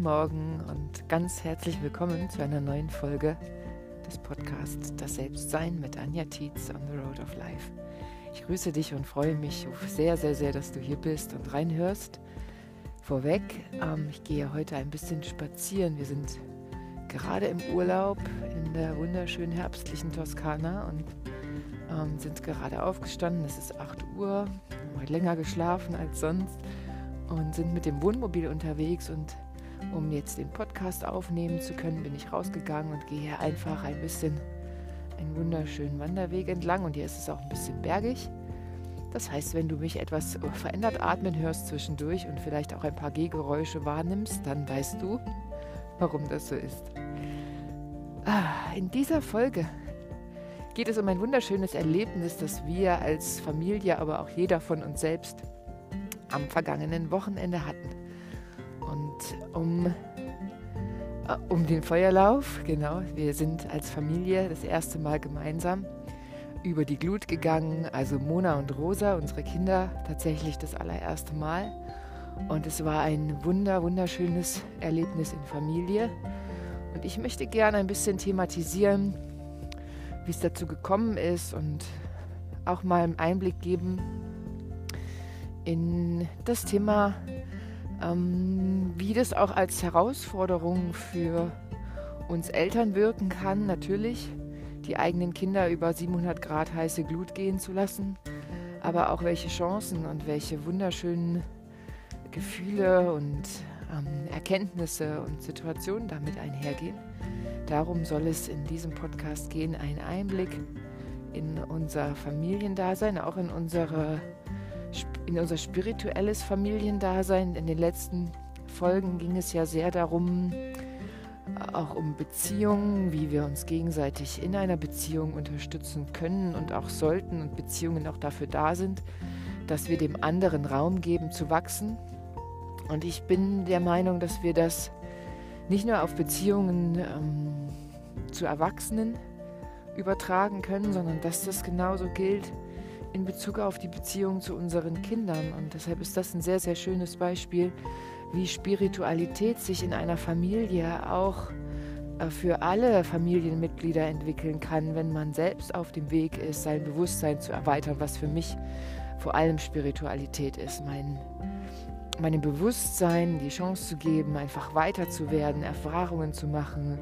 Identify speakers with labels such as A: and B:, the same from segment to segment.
A: Morgen und ganz herzlich willkommen zu einer neuen Folge des Podcasts Das Selbstsein mit Anja Tietz on the Road of Life. Ich grüße dich und freue mich sehr, sehr, sehr, dass du hier bist und reinhörst. Vorweg, ähm, ich gehe heute ein bisschen spazieren. Wir sind gerade im Urlaub in der wunderschönen herbstlichen Toskana und ähm, sind gerade aufgestanden. Es ist 8 Uhr, haben heute länger geschlafen als sonst und sind mit dem Wohnmobil unterwegs und um jetzt den Podcast aufnehmen zu können, bin ich rausgegangen und gehe hier einfach ein bisschen einen wunderschönen Wanderweg entlang und hier ist es auch ein bisschen bergig. Das heißt, wenn du mich etwas verändert atmen hörst zwischendurch und vielleicht auch ein paar Gehgeräusche wahrnimmst, dann weißt du, warum das so ist. Ah, in dieser Folge geht es um ein wunderschönes Erlebnis, das wir als Familie, aber auch jeder von uns selbst am vergangenen Wochenende hatten. Um, äh, um den Feuerlauf, genau, wir sind als Familie das erste Mal gemeinsam über die Glut gegangen, also Mona und Rosa, unsere Kinder, tatsächlich das allererste Mal. Und es war ein wunder, wunderschönes Erlebnis in Familie. Und ich möchte gerne ein bisschen thematisieren, wie es dazu gekommen ist und auch mal einen Einblick geben in das Thema, ähm, wie das auch als Herausforderung für uns Eltern wirken kann, natürlich die eigenen Kinder über 700 Grad heiße Glut gehen zu lassen, aber auch welche Chancen und welche wunderschönen Gefühle und ähm, Erkenntnisse und Situationen damit einhergehen. Darum soll es in diesem Podcast gehen, ein Einblick in unser Familiendasein, auch in unsere in unser spirituelles Familiendasein. In den letzten Folgen ging es ja sehr darum, auch um Beziehungen, wie wir uns gegenseitig in einer Beziehung unterstützen können und auch sollten und Beziehungen auch dafür da sind, dass wir dem anderen Raum geben zu wachsen. Und ich bin der Meinung, dass wir das nicht nur auf Beziehungen ähm, zu Erwachsenen übertragen können, sondern dass das genauso gilt in Bezug auf die Beziehung zu unseren Kindern. Und deshalb ist das ein sehr, sehr schönes Beispiel, wie Spiritualität sich in einer Familie auch äh, für alle Familienmitglieder entwickeln kann, wenn man selbst auf dem Weg ist, sein Bewusstsein zu erweitern, was für mich vor allem Spiritualität ist. Mein, meinem Bewusstsein die Chance zu geben, einfach weiter zu werden, Erfahrungen zu machen,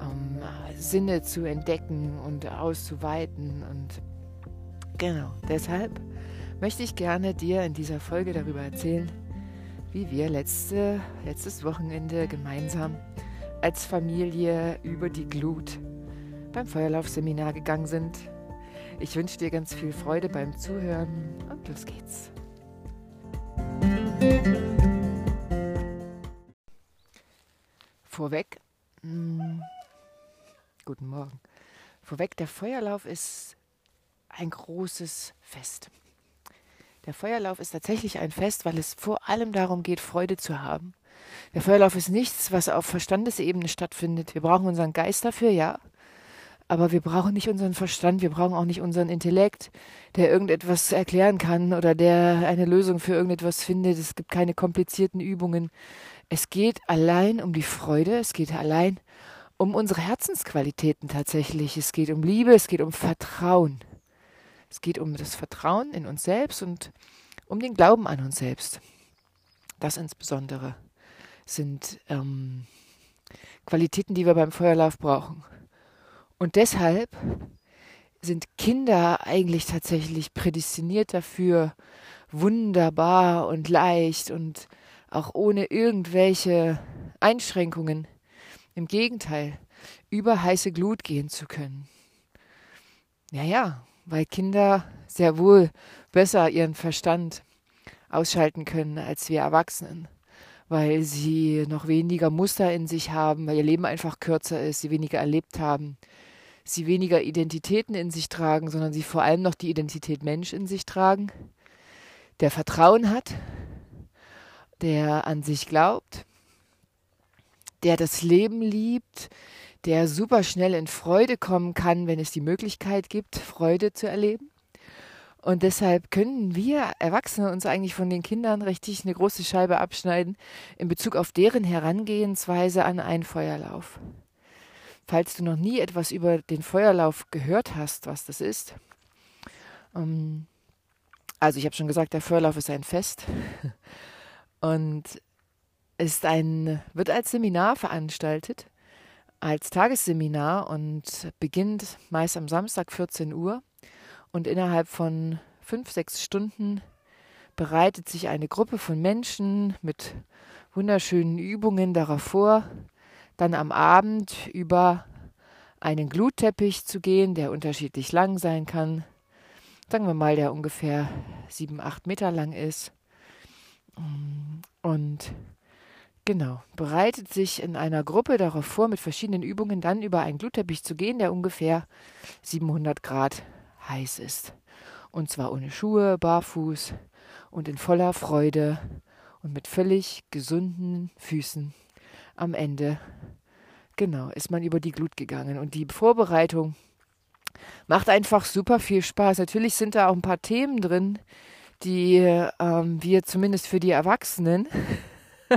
A: ähm, Sinne zu entdecken und auszuweiten und Genau, deshalb möchte ich gerne dir in dieser Folge darüber erzählen, wie wir letzte, letztes Wochenende gemeinsam als Familie über die Glut beim Feuerlaufseminar gegangen sind. Ich wünsche dir ganz viel Freude beim Zuhören und los geht's. Vorweg, mh, hm, guten Morgen. Vorweg, der Feuerlauf ist ein großes Fest. Der Feuerlauf ist tatsächlich ein Fest, weil es vor allem darum geht, Freude zu haben. Der Feuerlauf ist nichts, was auf Verstandesebene stattfindet. Wir brauchen unseren Geist dafür, ja. Aber wir brauchen nicht unseren Verstand, wir brauchen auch nicht unseren Intellekt, der irgendetwas erklären kann oder der eine Lösung für irgendetwas findet. Es gibt keine komplizierten Übungen. Es geht allein um die Freude, es geht allein um unsere Herzensqualitäten tatsächlich. Es geht um Liebe, es geht um Vertrauen. Es geht um das Vertrauen in uns selbst und um den Glauben an uns selbst. Das insbesondere sind ähm, Qualitäten, die wir beim Feuerlauf brauchen. Und deshalb sind Kinder eigentlich tatsächlich prädestiniert dafür, wunderbar und leicht und auch ohne irgendwelche Einschränkungen, im Gegenteil, über heiße Glut gehen zu können. Naja, weil Kinder sehr wohl besser ihren Verstand ausschalten können als wir Erwachsenen, weil sie noch weniger Muster in sich haben, weil ihr Leben einfach kürzer ist, sie weniger erlebt haben, sie weniger Identitäten in sich tragen, sondern sie vor allem noch die Identität Mensch in sich tragen, der Vertrauen hat, der an sich glaubt, der das Leben liebt, der super schnell in Freude kommen kann, wenn es die Möglichkeit gibt, Freude zu erleben. Und deshalb können wir Erwachsene uns eigentlich von den Kindern richtig eine große Scheibe abschneiden in Bezug auf deren Herangehensweise an einen Feuerlauf. Falls du noch nie etwas über den Feuerlauf gehört hast, was das ist. Ähm, also ich habe schon gesagt, der Feuerlauf ist ein Fest und ist ein, wird als Seminar veranstaltet, als Tagesseminar und beginnt meist am Samstag 14 Uhr und innerhalb von fünf, sechs Stunden bereitet sich eine Gruppe von Menschen mit wunderschönen Übungen darauf vor, dann am Abend über einen Glutteppich zu gehen, der unterschiedlich lang sein kann. Sagen wir mal, der ungefähr sieben, acht Meter lang ist. Und genau, bereitet sich in einer Gruppe darauf vor, mit verschiedenen Übungen dann über einen Glutteppich zu gehen, der ungefähr 700 Grad heiß ist. Und zwar ohne Schuhe, barfuß und in voller Freude und mit völlig gesunden Füßen. Am Ende, genau, ist man über die Glut gegangen. Und die Vorbereitung macht einfach super viel Spaß. Natürlich sind da auch ein paar Themen drin, die ähm, wir zumindest für die Erwachsenen,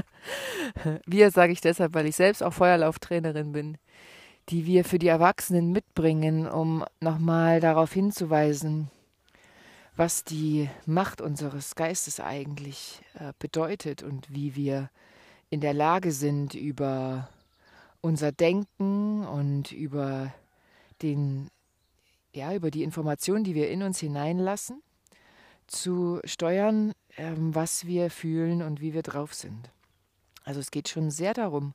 A: wir sage ich deshalb, weil ich selbst auch Feuerlauftrainerin bin, die wir für die Erwachsenen mitbringen, um nochmal darauf hinzuweisen, was die Macht unseres Geistes eigentlich äh, bedeutet und wie wir in der Lage sind, über unser Denken und über den, ja, über die Informationen, die wir in uns hineinlassen, zu steuern, ähm, was wir fühlen und wie wir drauf sind. Also es geht schon sehr darum,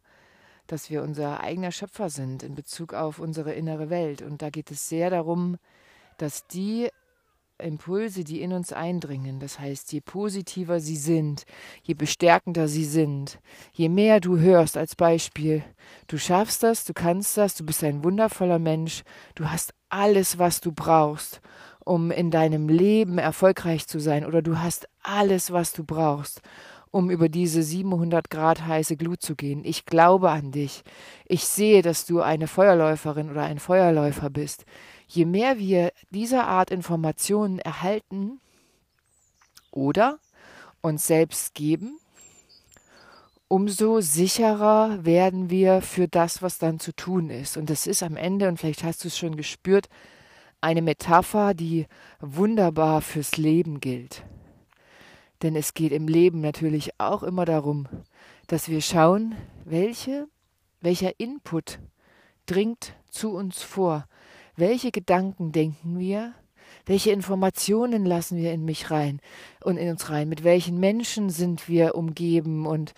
A: dass wir unser eigener Schöpfer sind in Bezug auf unsere innere Welt. Und da geht es sehr darum, dass die Impulse, die in uns eindringen, das heißt, je positiver sie sind, je bestärkender sie sind, je mehr du hörst als Beispiel, du schaffst das, du kannst das, du bist ein wundervoller Mensch, du hast alles, was du brauchst, um in deinem Leben erfolgreich zu sein, oder du hast alles, was du brauchst, um über diese 700 Grad heiße Glut zu gehen. Ich glaube an dich. Ich sehe, dass du eine Feuerläuferin oder ein Feuerläufer bist. Je mehr wir dieser Art Informationen erhalten oder uns selbst geben, umso sicherer werden wir für das, was dann zu tun ist. Und das ist am Ende, und vielleicht hast du es schon gespürt, eine Metapher, die wunderbar fürs Leben gilt. Denn es geht im Leben natürlich auch immer darum, dass wir schauen, welche, welcher Input dringt zu uns vor, welche Gedanken denken wir, welche Informationen lassen wir in mich rein und in uns rein, mit welchen Menschen sind wir umgeben und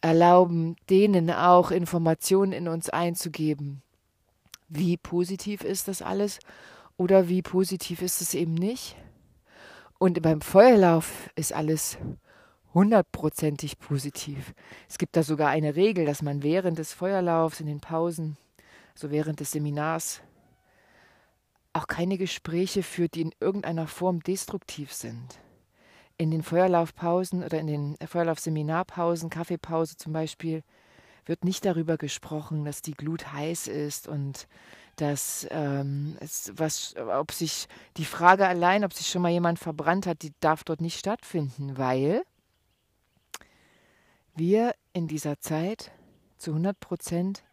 A: erlauben denen auch Informationen in uns einzugeben. Wie positiv ist das alles oder wie positiv ist es eben nicht? Und beim Feuerlauf ist alles hundertprozentig positiv. Es gibt da sogar eine Regel, dass man während des Feuerlaufs, in den Pausen, so während des Seminars, auch keine Gespräche führt, die in irgendeiner Form destruktiv sind. In den Feuerlaufpausen oder in den Feuerlaufseminarpausen, Kaffeepause zum Beispiel, wird nicht darüber gesprochen, dass die Glut heiß ist und dass ähm, es, was, ob sich die Frage allein, ob sich schon mal jemand verbrannt hat, die darf dort nicht stattfinden, weil wir in dieser Zeit zu 100 Prozent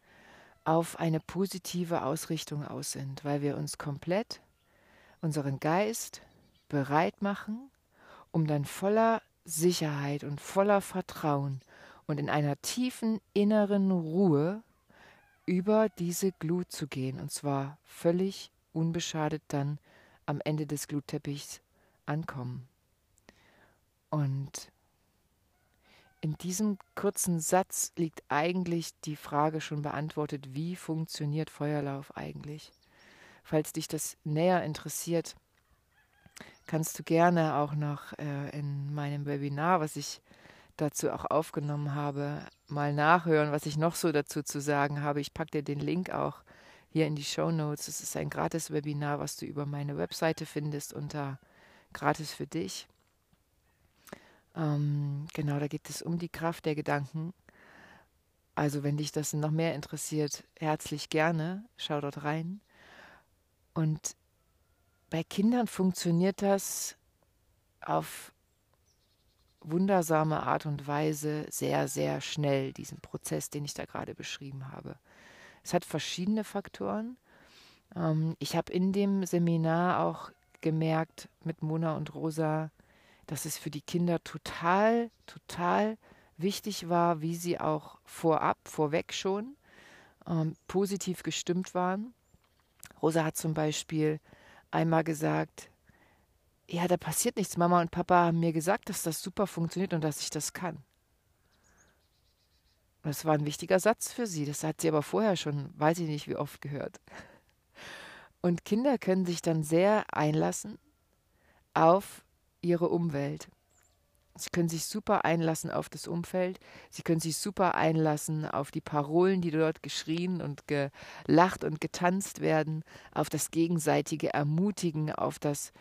A: auf eine positive Ausrichtung aus sind, weil wir uns komplett unseren Geist bereit machen, um dann voller Sicherheit und voller Vertrauen und in einer tiefen inneren Ruhe über diese Glut zu gehen und zwar völlig unbeschadet dann am Ende des Glutteppichs ankommen. Und in diesem kurzen Satz liegt eigentlich die Frage schon beantwortet, wie funktioniert Feuerlauf eigentlich? Falls dich das näher interessiert, kannst du gerne auch noch äh, in meinem Webinar, was ich dazu auch aufgenommen habe, mal nachhören, was ich noch so dazu zu sagen habe. Ich packe dir den Link auch hier in die Show Notes. Es ist ein gratis Webinar, was du über meine Webseite findest unter Gratis für dich. Ähm, genau, da geht es um die Kraft der Gedanken. Also wenn dich das noch mehr interessiert, herzlich gerne, schau dort rein. Und bei Kindern funktioniert das auf wundersame Art und Weise sehr, sehr schnell, diesen Prozess, den ich da gerade beschrieben habe. Es hat verschiedene Faktoren. Ähm, ich habe in dem Seminar auch gemerkt mit Mona und Rosa, dass es für die Kinder total, total wichtig war, wie sie auch vorab, vorweg schon ähm, positiv gestimmt waren. Rosa hat zum Beispiel einmal gesagt, ja, da passiert nichts. Mama und Papa haben mir gesagt, dass das super funktioniert und dass ich das kann. Das war ein wichtiger Satz für sie. Das hat sie aber vorher schon, weiß ich nicht, wie oft gehört. Und Kinder können sich dann sehr einlassen auf ihre Umwelt. Sie können sich super einlassen auf das Umfeld. Sie können sich super einlassen auf die Parolen, die dort geschrien und gelacht und getanzt werden, auf das gegenseitige Ermutigen, auf das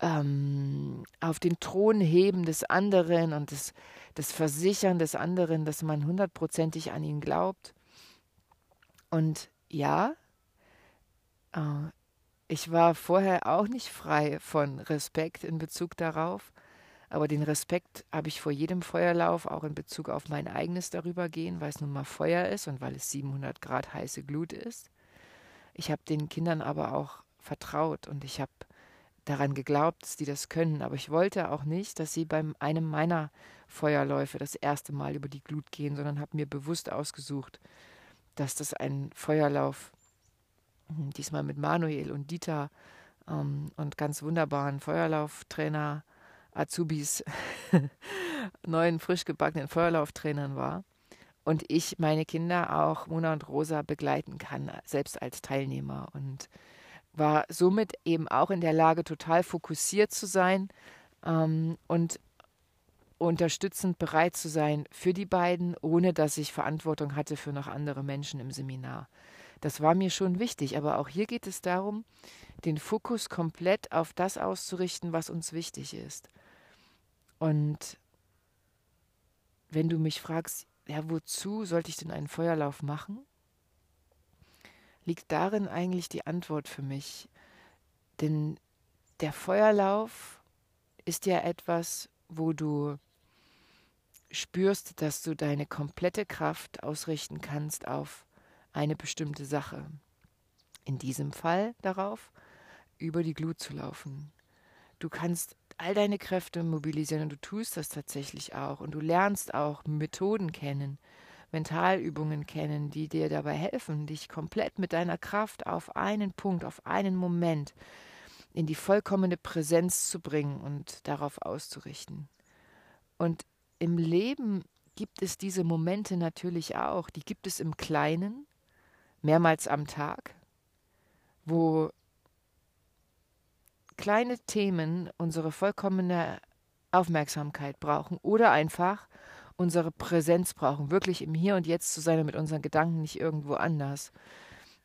A: ähm, auf den Thron heben des anderen und das, das Versichern des anderen, dass man hundertprozentig an ihn glaubt. Und ja, äh, ich war vorher auch nicht frei von Respekt in Bezug darauf, aber den Respekt habe ich vor jedem Feuerlauf, auch in Bezug auf mein eigenes darübergehen, weil es nun mal Feuer ist und weil es 700 Grad heiße Glut ist. Ich habe den Kindern aber auch vertraut und ich habe daran geglaubt, dass die das können, aber ich wollte auch nicht, dass sie bei einem meiner Feuerläufe das erste Mal über die Glut gehen, sondern habe mir bewusst ausgesucht, dass das ein Feuerlauf, hm, diesmal mit Manuel und Dieter ähm, und ganz wunderbaren Feuerlauftrainer, Azubis, neuen frisch gebackenen Feuerlauftrainern war und ich meine Kinder auch Mona und Rosa begleiten kann, selbst als Teilnehmer. Und war somit eben auch in der Lage, total fokussiert zu sein ähm, und unterstützend bereit zu sein für die beiden, ohne dass ich Verantwortung hatte für noch andere Menschen im Seminar. Das war mir schon wichtig, aber auch hier geht es darum, den Fokus komplett auf das auszurichten, was uns wichtig ist. Und wenn du mich fragst, ja, wozu sollte ich denn einen Feuerlauf machen? Liegt darin eigentlich die Antwort für mich. Denn der Feuerlauf ist ja etwas, wo du spürst, dass du deine komplette Kraft ausrichten kannst auf eine bestimmte Sache. In diesem Fall darauf, über die Glut zu laufen. Du kannst all deine Kräfte mobilisieren und du tust das tatsächlich auch und du lernst auch Methoden kennen, Mentalübungen kennen, die dir dabei helfen, dich komplett mit deiner Kraft auf einen Punkt, auf einen Moment in die vollkommene Präsenz zu bringen und darauf auszurichten. Und im Leben gibt es diese Momente natürlich auch, die gibt es im Kleinen, mehrmals am Tag, wo kleine Themen unsere vollkommene Aufmerksamkeit brauchen oder einfach unsere Präsenz brauchen, wirklich im Hier und Jetzt zu sein und mit unseren Gedanken nicht irgendwo anders.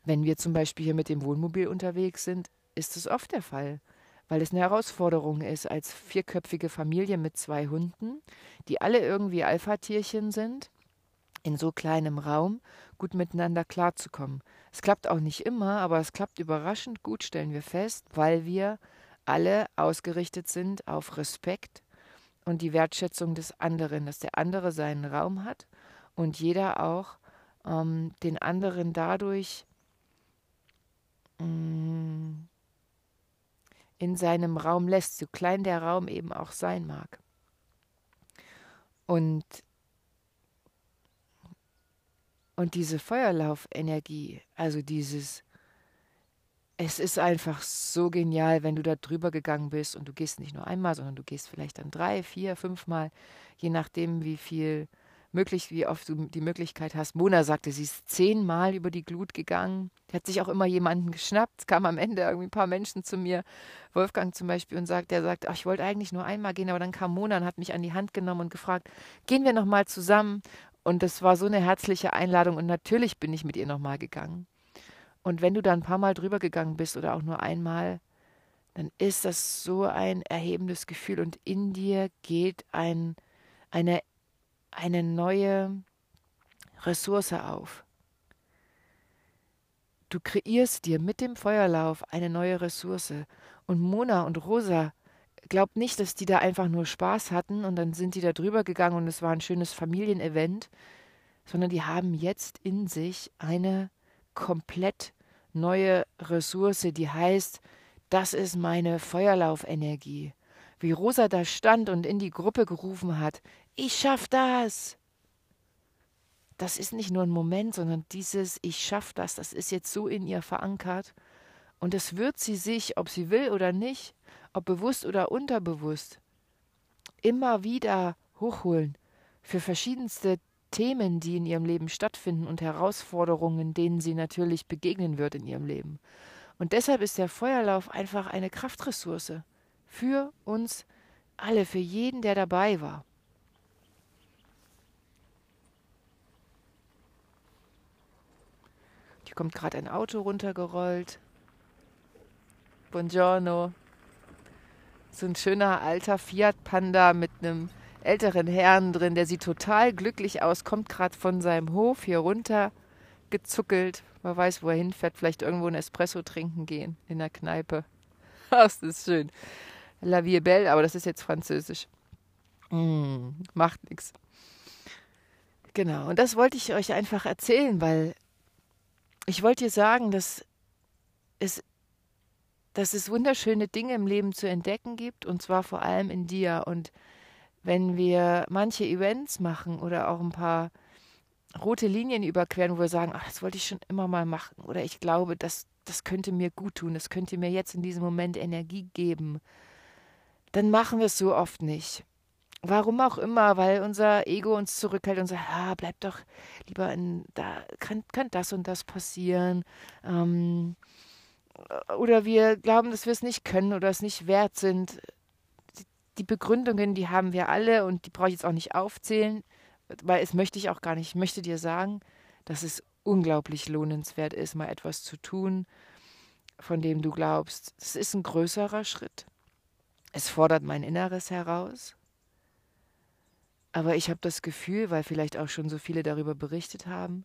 A: Wenn wir zum Beispiel hier mit dem Wohnmobil unterwegs sind, ist es oft der Fall, weil es eine Herausforderung ist, als vierköpfige Familie mit zwei Hunden, die alle irgendwie Alpha-Tierchen sind, in so kleinem Raum gut miteinander klarzukommen. Es klappt auch nicht immer, aber es klappt überraschend gut, stellen wir fest, weil wir alle ausgerichtet sind auf Respekt, und die Wertschätzung des anderen, dass der andere seinen Raum hat und jeder auch ähm, den anderen dadurch mh, mm, in seinem Raum lässt, so klein der Raum eben auch sein mag. Und, und diese Feuerlaufenergie, also dieses es ist einfach so genial, wenn du da drüber gegangen bist und du gehst nicht nur einmal, sondern du gehst vielleicht dann drei, vier, fünfmal, je nachdem, wie viel möglich, wie oft du die Möglichkeit hast. Mona sagte, sie ist zehnmal über die Glut gegangen. Hat sich auch immer jemanden geschnappt. Es kamen am Ende irgendwie ein paar Menschen zu mir, Wolfgang zum Beispiel, und sagt, der sagt, ach, ich wollte eigentlich nur einmal gehen, aber dann kam Mona und hat mich an die Hand genommen und gefragt, gehen wir nochmal zusammen? Und das war so eine herzliche Einladung und natürlich bin ich mit ihr nochmal gegangen. Und wenn du da ein paar Mal drüber gegangen bist oder auch nur einmal, dann ist das so ein erhebendes Gefühl und in dir geht ein, eine, eine neue Ressource auf. Du kreierst dir mit dem Feuerlauf eine neue Ressource Und Mona und Rosa, glaubt nicht, dass die da einfach nur Spaß hatten und dann sind die da drüber gegangen und es war ein schönes Familienevent, sondern die haben jetzt in sich eine komplett neue Ressource, die heißt, das ist meine Feuerlaufenergie. Wie Rosa da stand und in die Gruppe gerufen hat, ich schaff das. Das ist nicht nur ein Moment, sondern dieses Ich schaff das, das ist jetzt so in ihr verankert. Und das wird sie sich, ob sie will oder nicht, ob bewusst oder unterbewusst, immer wieder hochholen für verschiedenste Themen, die in ihrem Leben stattfinden und Herausforderungen, denen sie natürlich begegnen wird in ihrem Leben. Und deshalb ist der Feuerlauf einfach eine Kraftressource für uns alle, für jeden, der dabei war. Hier kommt gerade ein Auto runtergerollt. Buongiorno. So ein schöner alter Fiat Panda mit einem älteren Herrn drin, der sieht total glücklich aus, kommt gerade von seinem Hof hier runter gezuckelt. Man weiß, wo er hinfährt, vielleicht irgendwo ein Espresso trinken gehen in der Kneipe. Das ist schön. La Vie Belle, aber das ist jetzt französisch. Mm, macht nichts. Genau, und das wollte ich euch einfach erzählen, weil ich wollte dir sagen, dass es, dass es wunderschöne Dinge im Leben zu entdecken gibt, und zwar vor allem in dir. Und wenn wir manche Events machen oder auch ein paar rote Linien überqueren, wo wir sagen, ach, das wollte ich schon immer mal machen oder ich glaube, das, das könnte mir gut tun, das könnte mir jetzt in diesem Moment Energie geben, dann machen wir es so oft nicht. Warum auch immer, weil unser Ego uns zurückhält und sagt, ah, bleib doch lieber in, da kann, kann das und das passieren. Ähm, oder wir glauben, dass wir es nicht können oder es nicht wert sind die Begründungen, die haben wir alle und die brauche ich jetzt auch nicht aufzählen, weil es möchte ich auch gar nicht. Ich möchte dir sagen, dass es unglaublich lohnenswert ist, mal etwas zu tun, von dem du glaubst, es ist ein größerer Schritt. Es fordert mein Inneres heraus. Aber ich habe das Gefühl, weil vielleicht auch schon so viele darüber berichtet haben,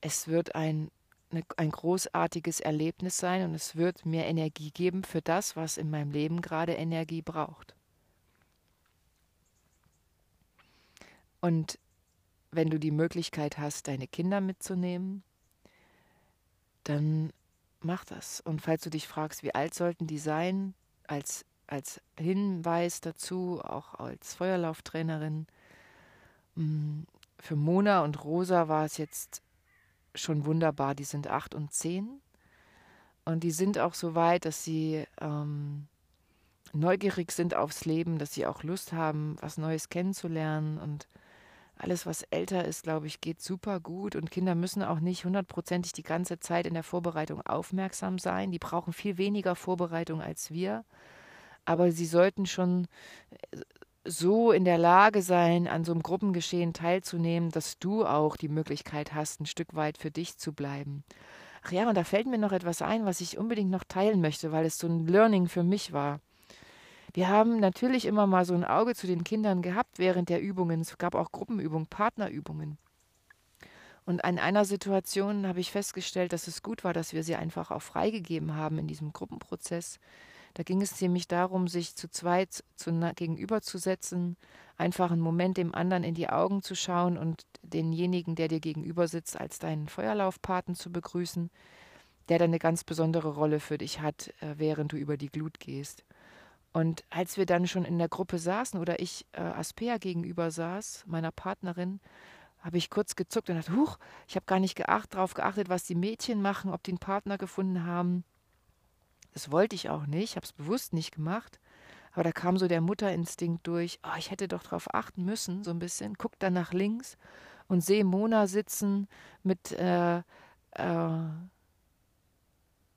A: es wird ein, eine, ein großartiges Erlebnis sein und es wird mir Energie geben für das, was in meinem Leben gerade Energie braucht. Und wenn du die Möglichkeit hast, deine Kinder mitzunehmen, dann mach das. Und falls du dich fragst, wie alt sollten die sein, als, als Hinweis dazu, auch als Feuerlauftrainerin, mm, für Mona und Rosa war es jetzt schon wunderbar. Die sind acht und zehn. Und die sind auch so weit, dass sie ähm, neugierig sind aufs Leben, dass sie auch Lust haben, was Neues kennenzulernen und alles, was älter ist, glaube ich, geht super gut. Und Kinder müssen auch nicht hundertprozentig die ganze Zeit in der Vorbereitung aufmerksam sein. Die brauchen viel weniger Vorbereitung als wir. Aber sie sollten schon äh, so in der Lage sein, an so einem Gruppengeschehen teilzunehmen, dass du auch die Möglichkeit hast, ein Stück weit für dich zu bleiben. Ach ja, und da fällt mir noch etwas ein, was ich unbedingt noch teilen möchte, weil es so ein Learning für mich war. Wir haben natürlich immer mal so ein Auge zu den Kindern gehabt während der Übungen. Es gab auch Gruppenübungen, Partnerübungen. Und in einer Situation habe ich festgestellt, dass es gut war, dass wir sie einfach auch freigegeben haben in diesem Gruppenprozess. Da ging es nämlich darum, sich zu zweit zu, gegenüberzusetzen, einfach einen Moment dem anderen in die Augen zu schauen und denjenigen, der dir gegenüber sitzt, als deinen Feuerlaufpaten zu begrüßen, der dann eine ganz besondere Rolle für dich hat, äh, während du über die Glut gehst. Und als wir dann schon in der Gruppe saßen oder ich äh, Aspea gegenüber saß, meiner Partnerin, habe ich kurz gezuckt und dachte, huch, ich habe gar nicht geacht, darauf geachtet, was die Mädchen machen, ob die einen Partner gefunden haben. Das wollte ich auch nicht, habe es bewusst nicht gemacht. Aber da kam so der Mutterinstinkt durch, oh, ich hätte doch darauf achten müssen, so ein bisschen. Guck dann nach links und sehe Mona sitzen mit, äh, äh,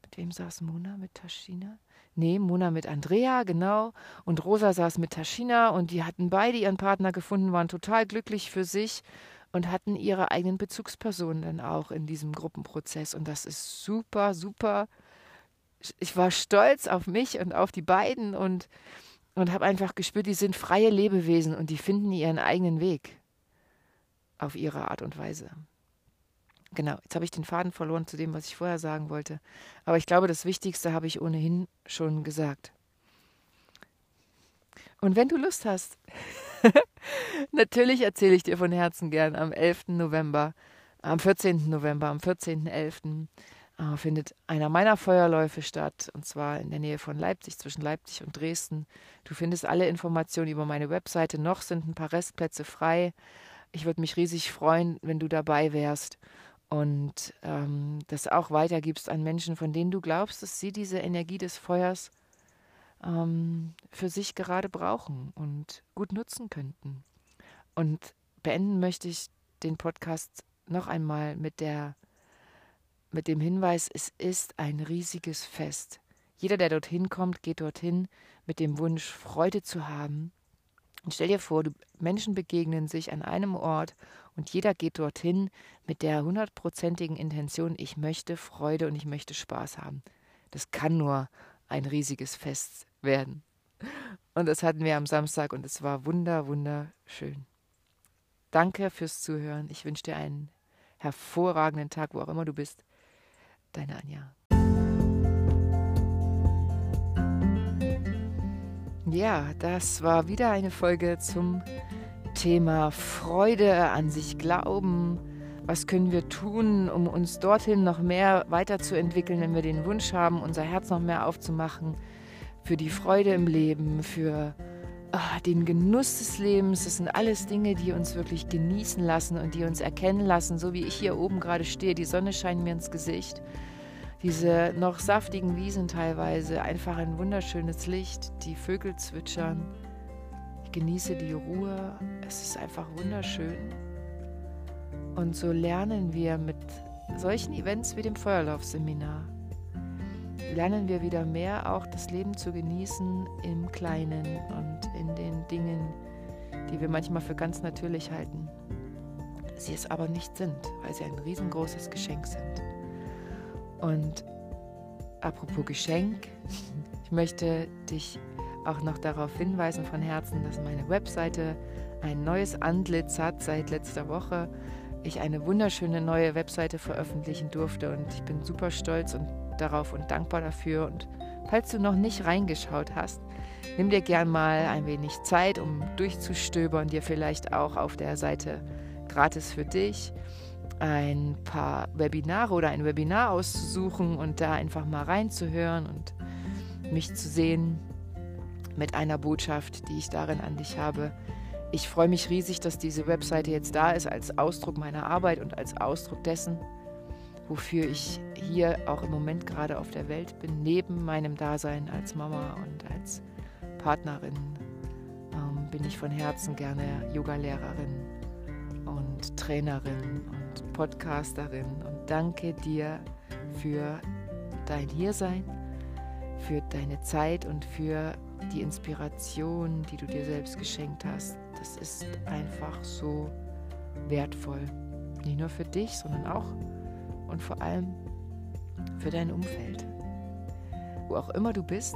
A: mit wem saß Mona? Mit Taschina? Nee, Mona mit Andrea, genau. Und Rosa saß mit Taschina und die hatten beide ihren Partner gefunden, waren total glücklich für sich und hatten ihre eigenen Bezugspersonen dann auch in diesem Gruppenprozess. Und das ist super, super. Ich war stolz auf mich und auf die beiden und, und habe einfach gespürt, die sind freie Lebewesen und die finden ihren eigenen Weg auf ihre Art und Weise. Genau, jetzt habe ich den Faden verloren zu dem, was ich vorher sagen wollte. Aber ich glaube, das Wichtigste habe ich ohnehin schon gesagt. Und wenn du Lust hast, natürlich erzähle ich dir von Herzen gern am 11. November, am 14. November, am 14.11. Äh, findet einer meiner Feuerläufe statt, und zwar in der Nähe von Leipzig, zwischen Leipzig und Dresden. Du findest alle Informationen über meine Webseite. Noch sind ein paar Restplätze frei. Ich würde mich riesig freuen, wenn du dabei wärst und ähm, das auch weitergibst an Menschen, von denen du glaubst, dass sie diese Energie des Feuers ähm, für sich gerade brauchen und gut nutzen könnten. Und beenden möchte ich den Podcast noch einmal mit der mit dem Hinweis, es ist ein riesiges Fest. Jeder, der dorthin kommt, geht dorthin mit dem Wunsch, Freude zu haben. Und stell dir vor, Menschen begegnen sich an einem Ort und jeder geht dorthin mit der hundertprozentigen Intention, ich möchte Freude und ich möchte Spaß haben. Das kann nur ein riesiges Fest werden. Und das hatten wir am Samstag und es war wunder, wunderschön. Danke fürs Zuhören. Ich wünsche dir einen hervorragenden Tag, wo auch immer du bist. Deine Anja. Ja, das war wieder eine Folge zum Thema Freude an sich glauben. Was können wir tun, um uns dorthin noch mehr weiterzuentwickeln, wenn wir den Wunsch haben, unser Herz noch mehr aufzumachen für die Freude im Leben, für oh, den Genuss des Lebens. Das sind alles Dinge, die uns wirklich genießen lassen und die uns erkennen lassen, so wie ich hier oben gerade stehe. Die Sonne scheint mir ins Gesicht. Diese noch saftigen Wiesen teilweise, einfach ein wunderschönes Licht, die Vögel zwitschern genieße die Ruhe. Es ist einfach wunderschön. Und so lernen wir mit solchen Events wie dem Feuerlaufseminar, lernen wir wieder mehr auch das Leben zu genießen im Kleinen und in den Dingen, die wir manchmal für ganz natürlich halten. Sie es aber nicht sind, weil sie ein riesengroßes Geschenk sind. Und apropos Geschenk, ich möchte dich auch noch darauf hinweisen von Herzen, dass meine Webseite ein neues Antlitz hat seit letzter Woche. Ich eine wunderschöne neue Webseite veröffentlichen durfte und ich bin super stolz und darauf und dankbar dafür. Und falls du noch nicht reingeschaut hast, nimm dir gern mal ein wenig Zeit, um durchzustöbern, dir vielleicht auch auf der Seite gratis für dich ein paar Webinare oder ein Webinar auszusuchen und da einfach mal reinzuhören und mich zu sehen, mit einer Botschaft, die ich darin an dich habe. Ich freue mich riesig, dass diese Webseite jetzt da ist als Ausdruck meiner Arbeit und als Ausdruck dessen, wofür ich hier auch im Moment gerade auf der Welt bin, neben meinem Dasein als Mama und als Partnerin ähm, bin ich von Herzen gerne Yogalehrerin und Trainerin Podcasterin und danke dir für dein Hiersein, für deine Zeit und für die Inspiration, die du dir selbst geschenkt hast, das ist einfach so wertvoll. Nicht nur für dich, sondern auch und vor allem für dein Umfeld. Wo auch immer du bist,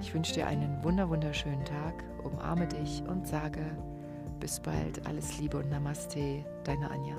A: ich wünsche dir einen wunder wunderschönen Tag, umarme dich und sage bis bald, alles Liebe und Namaste, deine Anja.